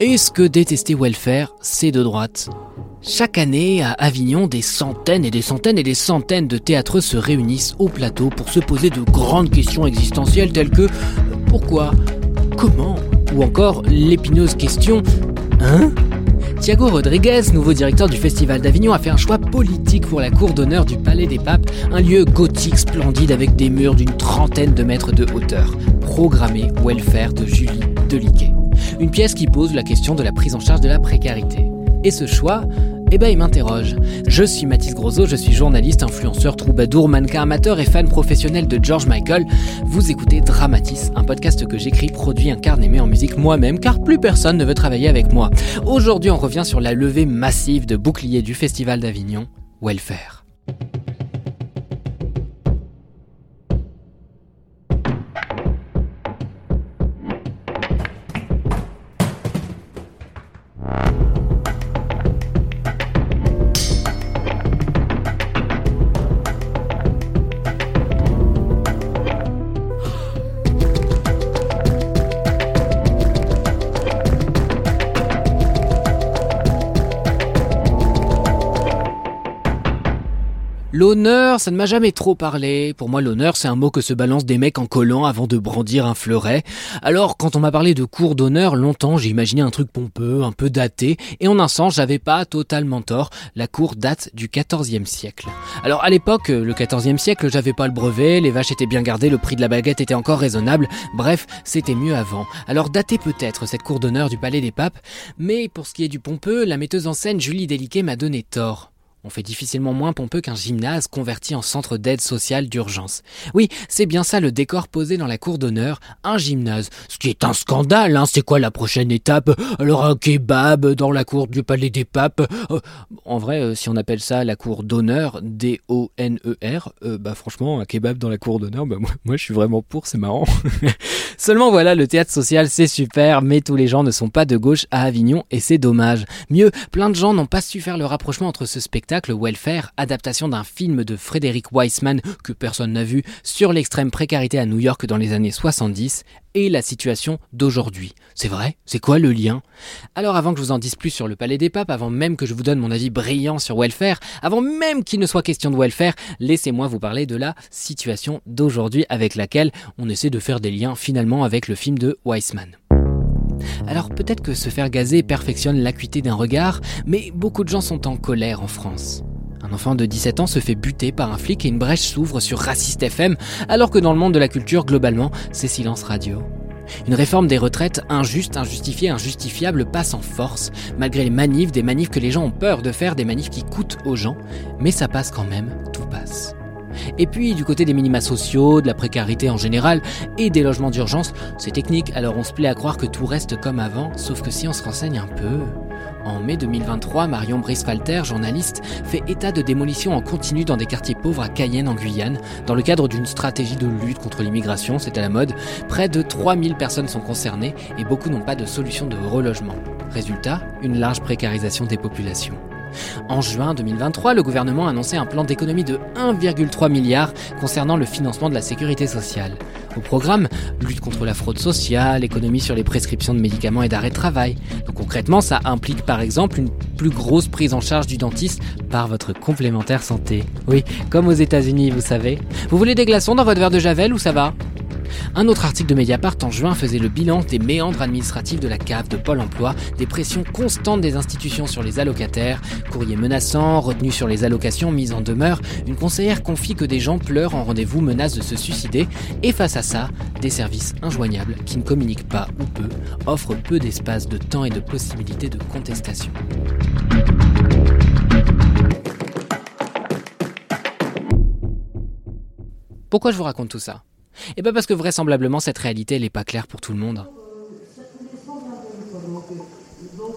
Est-ce que détester welfare, c'est de droite? Chaque année, à Avignon, des centaines et des centaines et des centaines de théâtreux se réunissent au plateau pour se poser de grandes questions existentielles telles que pourquoi, comment, ou encore l'épineuse question Hein? Thiago Rodriguez, nouveau directeur du Festival d'Avignon, a fait un choix politique pour la cour d'honneur du Palais des Papes, un lieu gothique splendide avec des murs d'une trentaine de mètres de hauteur. Programmé Welfare de Julie Deliquet. Une pièce qui pose la question de la prise en charge de la précarité. Et ce choix, eh ben il m'interroge. Je suis Mathis Grosso, je suis journaliste, influenceur, troubadour, mannequin amateur et fan professionnel de George Michael. Vous écoutez Dramatis, un podcast que j'écris, produit, incarne et mets en musique moi-même car plus personne ne veut travailler avec moi. Aujourd'hui on revient sur la levée massive de boucliers du Festival d'Avignon, Welfare. Ça ne m'a jamais trop parlé. Pour moi, l'honneur, c'est un mot que se balancent des mecs en collant avant de brandir un fleuret. Alors, quand on m'a parlé de cours d'honneur, longtemps, j'ai imaginé un truc pompeux, un peu daté, et en un sens, j'avais pas totalement tort. La cour date du XIVe siècle. Alors, à l'époque, le XIVe siècle, j'avais pas le brevet, les vaches étaient bien gardées, le prix de la baguette était encore raisonnable. Bref, c'était mieux avant. Alors, dater peut-être cette cour d'honneur du Palais des Papes, mais pour ce qui est du pompeux, la metteuse en scène Julie Déliquet m'a donné tort. On fait difficilement moins pompeux qu'un gymnase converti en centre d'aide sociale d'urgence. Oui, c'est bien ça le décor posé dans la cour d'honneur, un gymnase. Ce qui est un scandale, hein, c'est quoi la prochaine étape? Alors un kebab dans la cour du palais des papes? Euh, En vrai, euh, si on appelle ça la cour d'honneur, D-O-N-E-R, euh, bah franchement, un kebab dans la cour d'honneur, bah moi, moi je suis vraiment pour, c'est marrant. Seulement voilà, le théâtre social c'est super, mais tous les gens ne sont pas de gauche à Avignon et c'est dommage. Mieux, plein de gens n'ont pas su faire le rapprochement entre ce spectacle Welfare, adaptation d'un film de Frédéric Weissman que personne n'a vu sur l'extrême précarité à New York dans les années 70 et la situation d'aujourd'hui. C'est vrai? C'est quoi le lien? Alors avant que je vous en dise plus sur le Palais des Papes, avant même que je vous donne mon avis brillant sur Welfare, avant même qu'il ne soit question de Welfare, laissez-moi vous parler de la situation d'aujourd'hui avec laquelle on essaie de faire des liens finalement avec le film de Weissman. Alors peut-être que se faire gazer perfectionne l'acuité d'un regard, mais beaucoup de gens sont en colère en France. Un enfant de 17 ans se fait buter par un flic et une brèche s'ouvre sur Raciste FM, alors que dans le monde de la culture, globalement, c'est silence radio. Une réforme des retraites injuste, injustifiée, injustifiable passe en force, malgré les manifs, des manifs que les gens ont peur de faire, des manifs qui coûtent aux gens, mais ça passe quand même, tout passe. Et puis du côté des minima sociaux, de la précarité en général et des logements d'urgence, c'est technique, alors on se plaît à croire que tout reste comme avant, sauf que si on se renseigne un peu... En mai 2023, Marion Brice-Falter, journaliste, fait état de démolition en continu dans des quartiers pauvres à Cayenne en Guyane, dans le cadre d'une stratégie de lutte contre l'immigration, c'est à la mode. Près de 3000 personnes sont concernées et beaucoup n'ont pas de solution de relogement. Résultat, une large précarisation des populations. En juin 2023, le gouvernement a annoncé un plan d'économie de 1,3 milliard concernant le financement de la sécurité sociale. Au programme, lutte contre la fraude sociale, économie sur les prescriptions de médicaments et d'arrêt de travail. Donc concrètement, ça implique par exemple une plus grosse prise en charge du dentiste par votre complémentaire santé. Oui, comme aux États-Unis, vous savez. Vous voulez des glaçons dans votre verre de javel ou ça va? Un autre article de Mediapart en juin faisait le bilan des méandres administratifs de la CAF de Pôle emploi, des pressions constantes des institutions sur les allocataires, courriers menaçants, retenus sur les allocations, mises en demeure. Une conseillère confie que des gens pleurent en rendez-vous, menacent de se suicider, et face à ça, des services injoignables qui ne communiquent pas ou peu, offrent peu d'espace de temps et de possibilités de contestation. Pourquoi je vous raconte tout ça? Et pas parce que vraisemblablement cette réalité n'est pas claire pour tout le monde.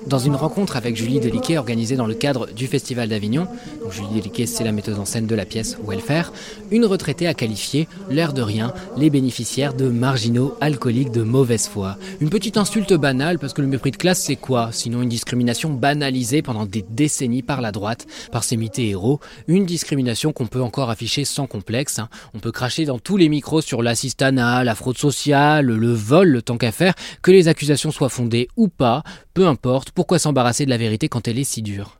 Dans une rencontre avec Julie Deliquet organisée dans le cadre du Festival d'Avignon, Julie Deliquet c'est la metteuse en scène de la pièce Welfare, une retraitée a qualifié, l'air de rien, les bénéficiaires de marginaux alcooliques de mauvaise foi. Une petite insulte banale parce que le mépris de classe c'est quoi? Sinon une discrimination banalisée pendant des décennies par la droite, par ses héros, une discrimination qu'on peut encore afficher sans complexe. Hein. On peut cracher dans tous les micros sur l'assistanat, la fraude sociale, le vol, le temps qu'à faire, que les accusations soient fondées ou pas, peu importe, pourquoi s'embarrasser de la vérité quand elle est si dure?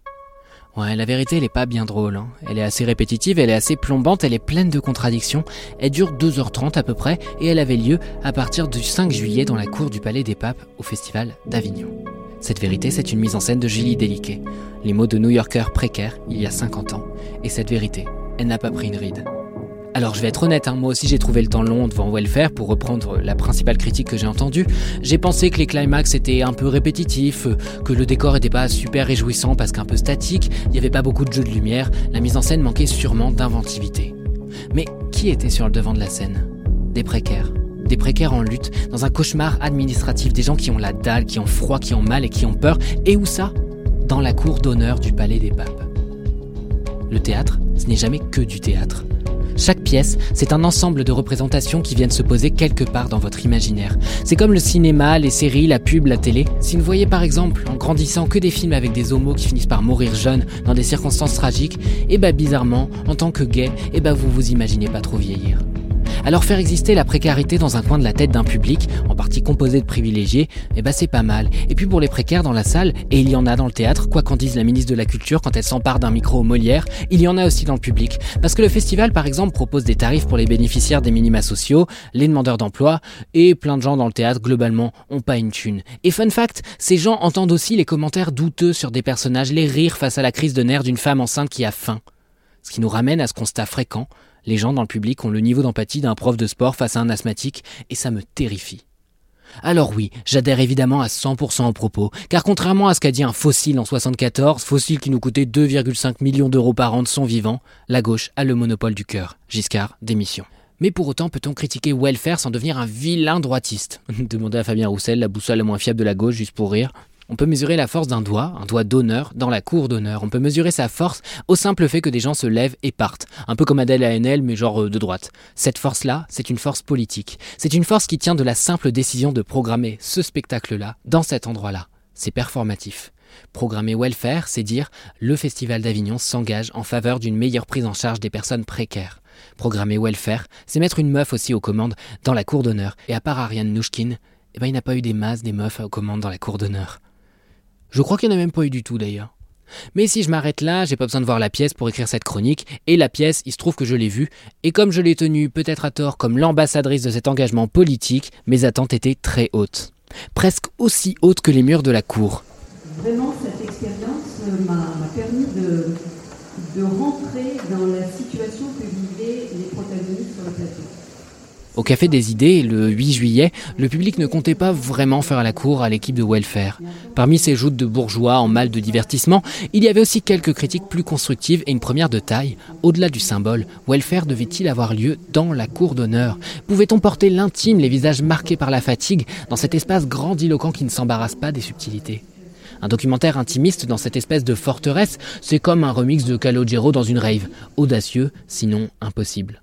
Ouais, la vérité, elle est pas bien drôle. Hein. Elle est assez répétitive, elle est assez plombante, elle est pleine de contradictions. Elle dure 2h30 à peu près, et elle avait lieu à partir du 5 juillet dans la cour du Palais des Papes au Festival d'Avignon. Cette vérité, c'est une mise en scène de Julie Deliquet, les mots de New Yorker précaire il y a 50 ans. Et cette vérité, elle n'a pas pris une ride. Alors je vais être honnête, hein, moi aussi j'ai trouvé le temps long devant Welfare pour reprendre la principale critique que j'ai entendue. J'ai pensé que les climax étaient un peu répétitifs, que le décor était pas super réjouissant parce qu'un peu statique, il n'y avait pas beaucoup de jeux de lumière, la mise en scène manquait sûrement d'inventivité. Mais qui était sur le devant de la scène? Des précaires. Des précaires en lutte, dans un cauchemar administratif, des gens qui ont la dalle, qui ont froid, qui ont mal et qui ont peur. Et où ça? Dans la cour d'honneur du Palais des Papes. Le théâtre, ce n'est jamais que du théâtre. Chaque pièce, c'est un ensemble de représentations qui viennent se poser quelque part dans votre imaginaire. C'est comme le cinéma, les séries, la pub, la télé. Si vous voyez par exemple, en grandissant, que des films avec des homos qui finissent par mourir jeunes dans des circonstances tragiques, et eh bah bizarrement, en tant que gay, et eh bah vous vous imaginez pas trop vieillir. Alors faire exister la précarité dans un coin de la tête d'un public, en partie composé de privilégiés, eh ben c'est pas mal. Et puis pour les précaires dans la salle, et il y en a dans le théâtre, quoi qu'en dise la ministre de la Culture quand elle s'empare d'un micro au Molière, il y en a aussi dans le public. Parce que le festival par exemple propose des tarifs pour les bénéficiaires des minima sociaux, les demandeurs d'emploi, et plein de gens dans le théâtre globalement ont pas une thune. Et fun fact, ces gens entendent aussi les commentaires douteux sur des personnages, les rires face à la crise de nerfs d'une femme enceinte qui a faim. Ce qui nous ramène à ce constat fréquent, les gens dans le public ont le niveau d'empathie d'un prof de sport face à un asthmatique, et ça me terrifie. Alors oui, j'adhère évidemment à 100% au propos, car contrairement à ce qu'a dit un fossile en 74, fossile qui nous coûtait 2,5 millions d'euros par an de son vivant, la gauche a le monopole du cœur. Giscard, démission. Mais pour autant, peut-on critiquer Welfare sans devenir un vilain droitiste? Demandez à Fabien Roussel, la boussole la moins fiable de la gauche, juste pour rire. On peut mesurer la force d'un doigt, un doigt d'honneur, dans la cour d'honneur. On peut mesurer sa force au simple fait que des gens se lèvent et partent. Un peu comme Adèle ANL, mais genre euh, de droite. Cette force-là, c'est une force politique. C'est une force qui tient de la simple décision de programmer ce spectacle-là, dans cet endroit-là. C'est performatif. Programmer welfare, c'est dire le Festival d'Avignon s'engage en faveur d'une meilleure prise en charge des personnes précaires. Programmer welfare, c'est mettre une meuf aussi aux commandes dans la cour d'honneur. Et à part Ariane Nouchkine, eh ben, il n'a pas eu des masses des meufs aux commandes dans la cour d'honneur. Je crois qu'il n'y en a même pas eu du tout d'ailleurs. Mais si je m'arrête là, j'ai pas besoin de voir la pièce pour écrire cette chronique, et la pièce, il se trouve que je l'ai vue, et comme je l'ai tenue peut-être à tort comme l'ambassadrice de cet engagement politique, mes attentes étaient très hautes. Presque aussi hautes que les murs de la cour. Vraiment, cette expérience m'a permis de, de rentrer dans la situation que vivaient les protagonistes sur le plateau. Au Café des Idées, le 8 juillet, le public ne comptait pas vraiment faire la cour à l'équipe de Welfare. Parmi ces joutes de bourgeois en mal de divertissement, il y avait aussi quelques critiques plus constructives et une première de taille. Au-delà du symbole, Welfare devait-il avoir lieu dans la cour d'honneur? Pouvait-on porter l'intime, les visages marqués par la fatigue, dans cet espace grandiloquent qui ne s'embarrasse pas des subtilités? Un documentaire intimiste dans cette espèce de forteresse, c'est comme un remix de Calogero dans une rave. Audacieux, sinon impossible.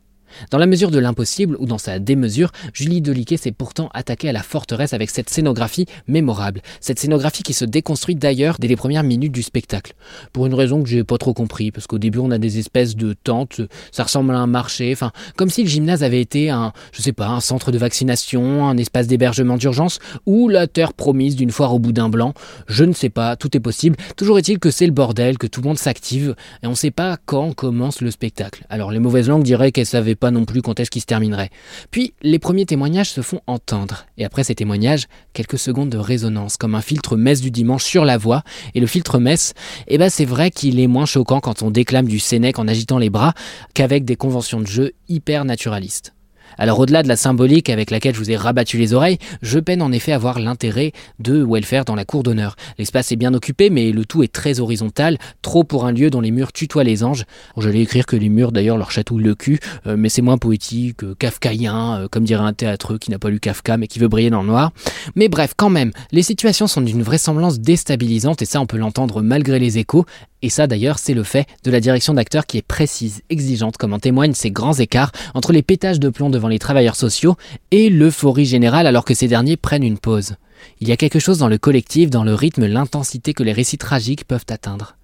Dans la mesure de l'impossible ou dans sa démesure, Julie Deliquet s'est pourtant attaquée à la forteresse avec cette scénographie mémorable. Cette scénographie qui se déconstruit d'ailleurs dès les premières minutes du spectacle. Pour une raison que j'ai pas trop compris, parce qu'au début on a des espèces de tentes, ça ressemble à un marché, enfin, comme si le gymnase avait été un, je sais pas, un centre de vaccination, un espace d'hébergement d'urgence, ou la terre promise d'une foire au bout d'un blanc. Je ne sais pas, tout est possible. Toujours est-il que c'est le bordel, que tout le monde s'active, et on sait pas quand commence le spectacle. Alors les mauvaises langues diraient qu'elles savaient pas non plus quand est-ce qu'il se terminerait. Puis les premiers témoignages se font entendre, et après ces témoignages, quelques secondes de résonance, comme un filtre messe du dimanche sur la voix, et le filtre messe, eh ben c'est vrai qu'il est moins choquant quand on déclame du Sénèque en agitant les bras qu'avec des conventions de jeu hyper naturalistes. Alors au-delà de la symbolique avec laquelle je vous ai rabattu les oreilles, je peine en effet à voir l'intérêt de welfare dans la cour d'honneur. L'espace est bien occupé, mais le tout est très horizontal, trop pour un lieu dont les murs tutoient les anges. J'allais écrire que les murs d'ailleurs leur chatouillent le cul, euh, mais c'est moins poétique, euh, kafkaïen, euh, comme dirait un théâtreux qui n'a pas lu Kafka mais qui veut briller dans le noir. Mais bref, quand même, les situations sont d'une vraisemblance déstabilisante et ça on peut l'entendre malgré les échos, et ça d'ailleurs, c'est le fait de la direction d'acteurs qui est précise, exigeante, comme en témoignent ces grands écarts entre les pétages de plomb devant les travailleurs sociaux et l'euphorie générale alors que ces derniers prennent une pause. Il y a quelque chose dans le collectif, dans le rythme, l'intensité que les récits tragiques peuvent atteindre.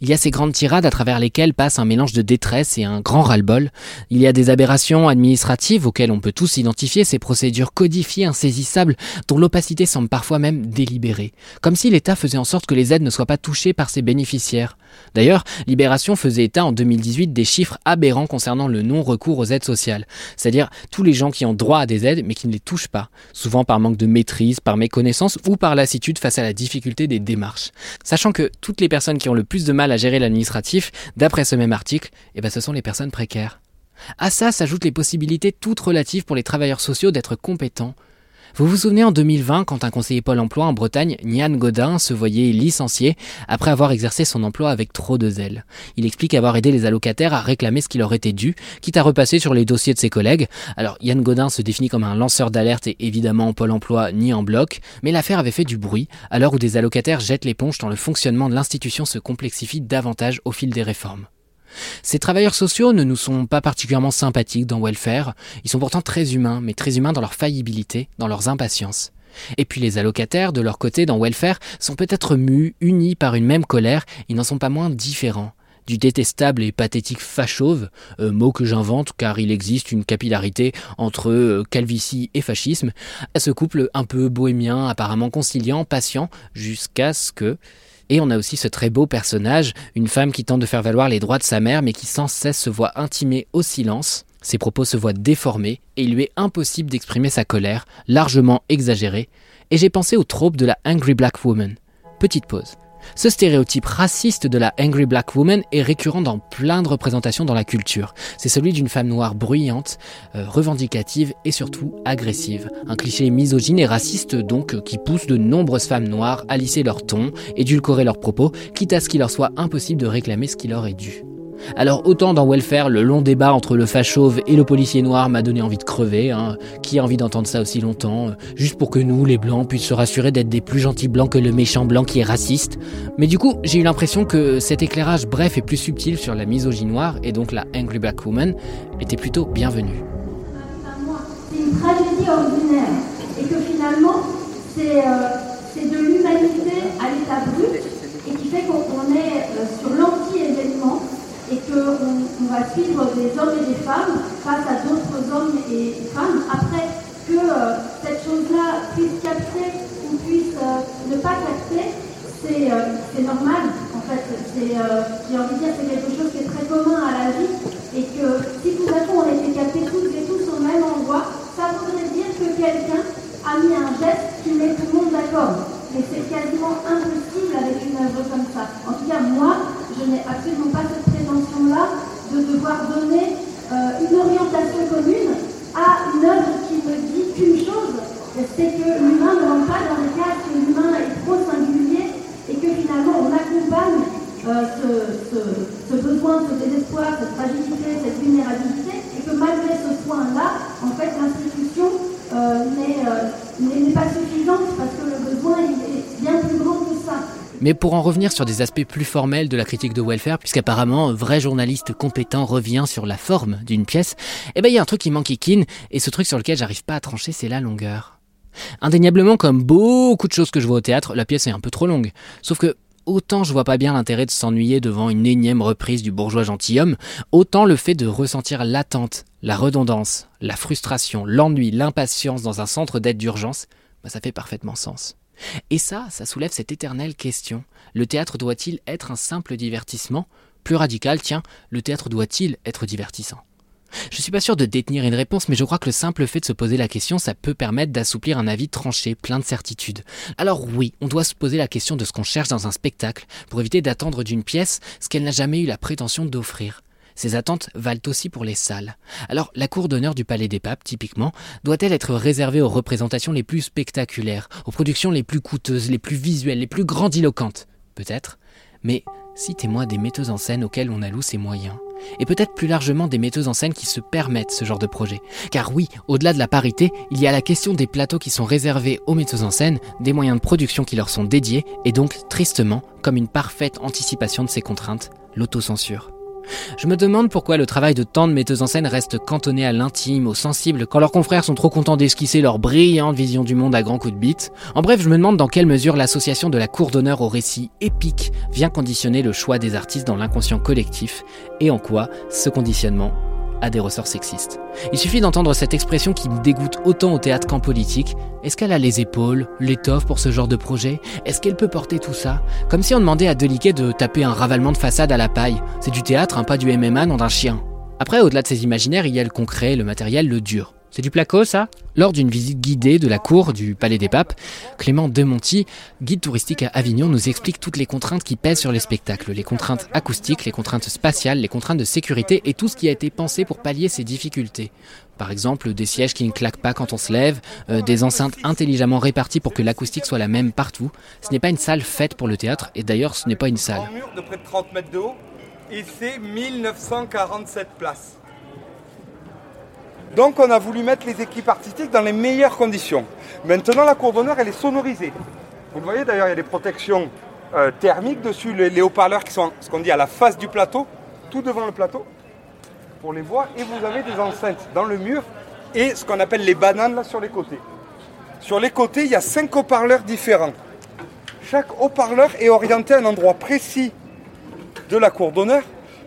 Il y a ces grandes tirades à travers lesquelles passe un mélange de détresse et un grand ras-le-bol. Il y a des aberrations administratives auxquelles on peut tous identifier, ces procédures codifiées, insaisissables, dont l'opacité semble parfois même délibérée. Comme si l'État faisait en sorte que les aides ne soient pas touchées par ses bénéficiaires. D'ailleurs, Libération faisait état en 2018 des chiffres aberrants concernant le non-recours aux aides sociales, c'est-à-dire tous les gens qui ont droit à des aides mais qui ne les touchent pas, souvent par manque de maîtrise, par méconnaissance ou par lassitude face à la difficulté des démarches. Sachant que toutes les personnes qui ont le plus de mal à gérer l'administratif, d'après ce même article, eh ben ce sont les personnes précaires. À ça s'ajoutent les possibilités toutes relatives pour les travailleurs sociaux d'être compétents, vous vous souvenez en 2020 quand un conseiller Pôle emploi en Bretagne, Nian Godin, se voyait licencié après avoir exercé son emploi avec trop de zèle? Il explique avoir aidé les allocataires à réclamer ce qui leur était dû, quitte à repasser sur les dossiers de ses collègues. Alors Yann Godin se définit comme un lanceur d'alerte et évidemment en Pôle emploi ni en bloc, mais l'affaire avait fait du bruit à l'heure où des allocataires jettent l'éponge tant le fonctionnement de l'institution se complexifie davantage au fil des réformes. Ces travailleurs sociaux ne nous sont pas particulièrement sympathiques dans Welfare, ils sont pourtant très humains, mais très humains dans leur faillibilité, dans leurs impatiences. Et puis les allocataires, de leur côté, dans Welfare, sont peut-être mus, unis par une même colère, ils n'en sont pas moins différents. Du détestable et pathétique fachauve, euh, mot que j'invente car il existe une capillarité entre euh, calvitie et fascisme, à ce couple un peu bohémien, apparemment conciliant, patient, jusqu'à ce que et on a aussi ce très beau personnage, une femme qui tente de faire valoir les droits de sa mère mais qui sans cesse se voit intimée au silence. Ses propos se voient déformés et il lui est impossible d'exprimer sa colère, largement exagérée. Et j'ai pensé au trope de la Angry Black Woman. Petite pause. Ce stéréotype raciste de la angry black woman est récurrent dans plein de représentations dans la culture. C'est celui d'une femme noire bruyante, euh, revendicative et surtout agressive. Un cliché misogyne et raciste donc qui pousse de nombreuses femmes noires à lisser leur ton, édulcorer leurs propos, quitte à ce qu'il leur soit impossible de réclamer ce qui leur est dû. Alors autant dans Welfare, le long débat entre le fachauve et le policier noir m'a donné envie de crever. Hein. Qui a envie d'entendre ça aussi longtemps euh, Juste pour que nous, les blancs, puissent se rassurer d'être des plus gentils blancs que le méchant blanc qui est raciste. Mais du coup, j'ai eu l'impression que cet éclairage bref et plus subtil sur la misogynie noire, et donc la Angry Black Woman, était plutôt bienvenu. C'est une tragédie ordinaire, et que finalement, c'est euh, de l'humanité à l'état brut, et qui fait qu'on est euh, sur et qu'on va suivre des hommes et des femmes face à d'autres hommes et femmes. Après, que euh, cette chose-là puisse capter ou puisse euh, ne pas capter, euh, c'est normal. En fait, j'ai envie de dire c'est quelque chose qui est très commun à la vie et que si tout à coup on était captés toutes et tous au même endroit, ça voudrait dire que quelqu'un a mis un geste qui met tout le monde d'accord. Mais c'est quasiment impossible avec une œuvre comme ça. En tout cas, moi, je n'ai absolument pas prétention-là de devoir donner euh, une orientation commune à une œuvre qui ne dit qu'une chose, c'est que l'humain ne rentre pas dans les cas que l'humain est trop singulier et que finalement on accompagne euh, ce, besoin, ce désespoir, cette fragilité, cette vulnérabilité, et que malgré ce point-là, en fait, l'institution euh, n'est pas suffisante parce que le besoin est bien plus grand que ça. Mais pour en revenir sur des aspects plus formels de la critique de welfare, puisqu'apparemment un vrai journaliste compétent revient sur la forme d'une pièce, eh ben il y a un truc qui manque Ikin, et ce truc sur lequel j'arrive pas à trancher, c'est la longueur. Indéniablement, comme beaucoup de choses que je vois au théâtre, la pièce est un peu trop longue. Sauf que autant je vois pas bien l'intérêt de s'ennuyer devant une énième reprise du bourgeois gentilhomme, autant le fait de ressentir l'attente, la redondance, la frustration, l'ennui, l'impatience dans un centre d'aide d'urgence, bah, ça fait parfaitement sens. Et ça, ça soulève cette éternelle question. Le théâtre doit-il être un simple divertissement? Plus radical, tiens, le théâtre doit-il être divertissant? Je suis pas sûr de détenir une réponse, mais je crois que le simple fait de se poser la question, ça peut permettre d'assouplir un avis tranché, plein de certitudes. Alors oui, on doit se poser la question de ce qu'on cherche dans un spectacle, pour éviter d'attendre d'une pièce ce qu'elle n'a jamais eu la prétention d'offrir. Ces attentes valent aussi pour les salles. Alors, la cour d'honneur du Palais des Papes, typiquement, doit-elle être réservée aux représentations les plus spectaculaires, aux productions les plus coûteuses, les plus visuelles, les plus grandiloquentes? Peut-être. Mais citez-moi des metteuses en scène auxquelles on alloue ces moyens. Et peut-être plus largement des metteuses en scène qui se permettent ce genre de projet. Car oui, au-delà de la parité, il y a la question des plateaux qui sont réservés aux metteuses en scène, des moyens de production qui leur sont dédiés, et donc, tristement, comme une parfaite anticipation de ces contraintes, l'autocensure. Je me demande pourquoi le travail de tant de metteuses en scène reste cantonné à l'intime, au sensible, quand leurs confrères sont trop contents d'esquisser leur brillante vision du monde à grands coups de bite. En bref, je me demande dans quelle mesure l'association de la cour d'honneur au récit épique vient conditionner le choix des artistes dans l'inconscient collectif, et en quoi ce conditionnement a des ressorts sexistes. Il suffit d'entendre cette expression qui me dégoûte autant au théâtre qu'en politique. Est-ce qu'elle a les épaules, l'étoffe pour ce genre de projet? Est-ce qu'elle peut porter tout ça? Comme si on demandait à Deliquet de taper un ravalement de façade à la paille. C'est du théâtre, pas du MMA, non d'un chien. Après, au-delà de ces imaginaires, il y a le concret, le matériel, le dur. C'est du placo, ça Lors d'une visite guidée de la cour du Palais des Papes, Clément Demonti, guide touristique à Avignon, nous explique toutes les contraintes qui pèsent sur les spectacles, les contraintes acoustiques, les contraintes spatiales, les contraintes de sécurité et tout ce qui a été pensé pour pallier ces difficultés. Par exemple, des sièges qui ne claquent pas quand on se lève, euh, des enceintes intelligemment réparties pour que l'acoustique soit la même partout. Ce n'est pas une salle faite pour le théâtre, et d'ailleurs ce n'est pas une salle. Un mur de près de 30 mètres de haut, et c'est 1947 places. Donc on a voulu mettre les équipes artistiques dans les meilleures conditions. Maintenant la cour d'honneur elle est sonorisée. Vous voyez d'ailleurs il y a des protections euh, thermiques dessus, les, les haut-parleurs qui sont ce qu'on dit à la face du plateau, tout devant le plateau, pour les voir. Et vous avez des enceintes dans le mur et ce qu'on appelle les bananes là sur les côtés. Sur les côtés il y a cinq haut-parleurs différents. Chaque haut-parleur est orienté à un endroit précis de la cour d'honneur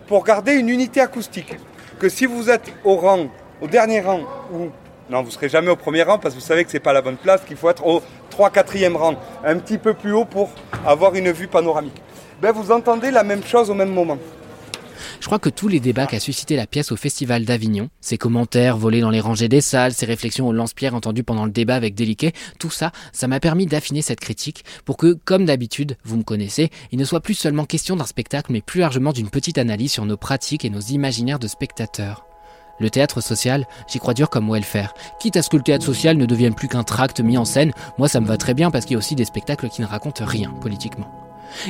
pour garder une unité acoustique. Que si vous êtes au rang au dernier rang ou non, vous ne serez jamais au premier rang parce que vous savez que ce n'est pas la bonne place, qu'il faut être au 3-4e rang, un petit peu plus haut pour avoir une vue panoramique. Ben, vous entendez la même chose au même moment. Je crois que tous les débats qu'a suscité la pièce au Festival d'Avignon, ses commentaires volés dans les rangées des salles, ses réflexions au lance-pierre entendues pendant le débat avec Déliquet, tout ça, ça m'a permis d'affiner cette critique pour que, comme d'habitude, vous me connaissez, il ne soit plus seulement question d'un spectacle, mais plus largement d'une petite analyse sur nos pratiques et nos imaginaires de spectateurs. Le théâtre social, j'y crois dur comme welfare. Quitte à ce que le théâtre social ne devienne plus qu'un tract mis en scène, moi ça me va très bien parce qu'il y a aussi des spectacles qui ne racontent rien politiquement.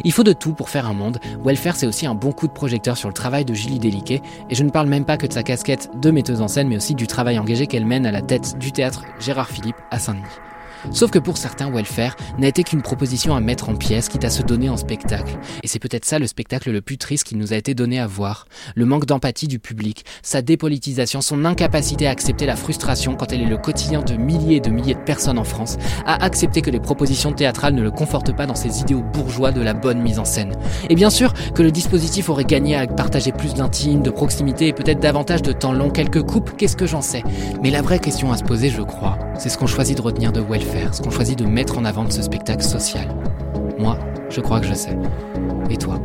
Il faut de tout pour faire un monde. Welfare, c'est aussi un bon coup de projecteur sur le travail de Julie Déliquet, et je ne parle même pas que de sa casquette de metteuse en scène, mais aussi du travail engagé qu'elle mène à la tête du théâtre Gérard Philippe à Saint-Denis. Sauf que pour certains, Welfare n'a été qu'une proposition à mettre en pièces, quitte à se donner en spectacle. Et c'est peut-être ça le spectacle le plus triste qui nous a été donné à voir. Le manque d'empathie du public, sa dépolitisation, son incapacité à accepter la frustration quand elle est le quotidien de milliers et de milliers de personnes en France, à accepter que les propositions théâtrales ne le confortent pas dans ses idéaux bourgeois de la bonne mise en scène. Et bien sûr que le dispositif aurait gagné à partager plus d'intime, de proximité et peut-être davantage de temps long, quelques coupes, qu'est-ce que j'en sais? Mais la vraie question à se poser, je crois, c'est ce qu'on choisit de retenir de Welfare ce qu'on choisit de mettre en avant de ce spectacle social. Moi, je crois que je sais. Et toi?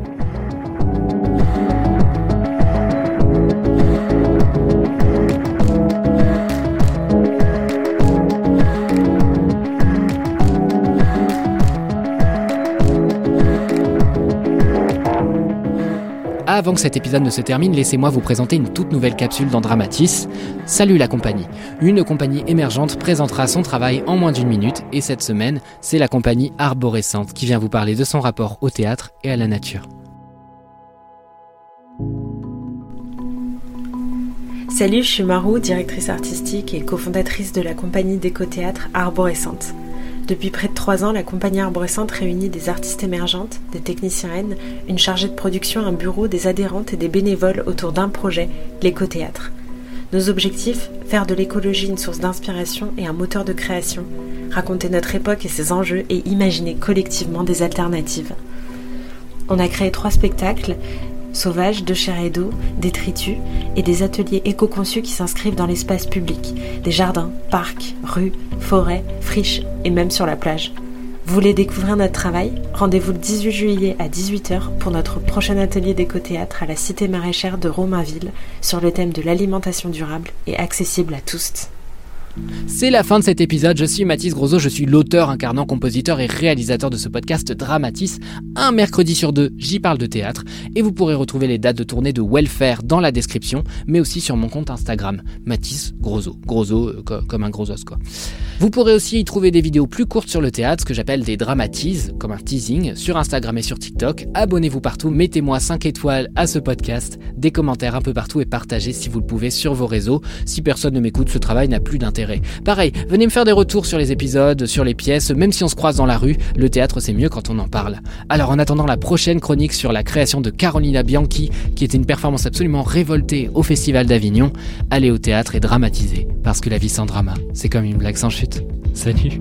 Avant que cet épisode ne se termine, laissez-moi vous présenter une toute nouvelle capsule dans Dramatis. Salut la compagnie. Une compagnie émergente présentera son travail en moins d'une minute et cette semaine, c'est la compagnie Arborescente qui vient vous parler de son rapport au théâtre et à la nature. Salut, je suis Marou, directrice artistique et cofondatrice de la compagnie d'éco-théâtre Arborescente. Depuis près de trois ans, la compagnie Arborescente réunit des artistes émergentes, des techniciennes, une chargée de production, un bureau, des adhérentes et des bénévoles autour d'un projet, l'éco-théâtre. Nos objectifs Faire de l'écologie une source d'inspiration et un moteur de création, raconter notre époque et ses enjeux et imaginer collectivement des alternatives. On a créé trois spectacles sauvages, de chair et d'eau, détritus et des ateliers éco-conçus qui s'inscrivent dans l'espace public, des jardins, parcs, rues, forêts, friches et même sur la plage. Vous voulez découvrir notre travail? Rendez-vous le 18 juillet à 18h pour notre prochain atelier d'éco-théâtre à la cité maraîchère de Romainville sur le thème de l'alimentation durable et accessible à tous. C'est la fin de cet épisode, je suis Mathis Grosso, je suis l'auteur, incarnant, compositeur et réalisateur de ce podcast Dramatis. Un mercredi sur deux, j'y parle de théâtre, et vous pourrez retrouver les dates de tournée de Welfare dans la description, mais aussi sur mon compte Instagram, Mathis Grosso. Grosso euh, comme un gros os quoi. Vous pourrez aussi y trouver des vidéos plus courtes sur le théâtre, ce que j'appelle des dramatises, comme un teasing, sur Instagram et sur TikTok. Abonnez-vous partout, mettez-moi 5 étoiles à ce podcast, des commentaires un peu partout et partagez si vous le pouvez sur vos réseaux. Si personne ne m'écoute, ce travail n'a plus d'intérêt. Pareil, venez me faire des retours sur les épisodes, sur les pièces, même si on se croise dans la rue, le théâtre c'est mieux quand on en parle. Alors en attendant la prochaine chronique sur la création de Carolina Bianchi, qui était une performance absolument révoltée au Festival d'Avignon, allez au théâtre et dramatisez, parce que la vie sans drama, c'est comme une blague sans chute. Salut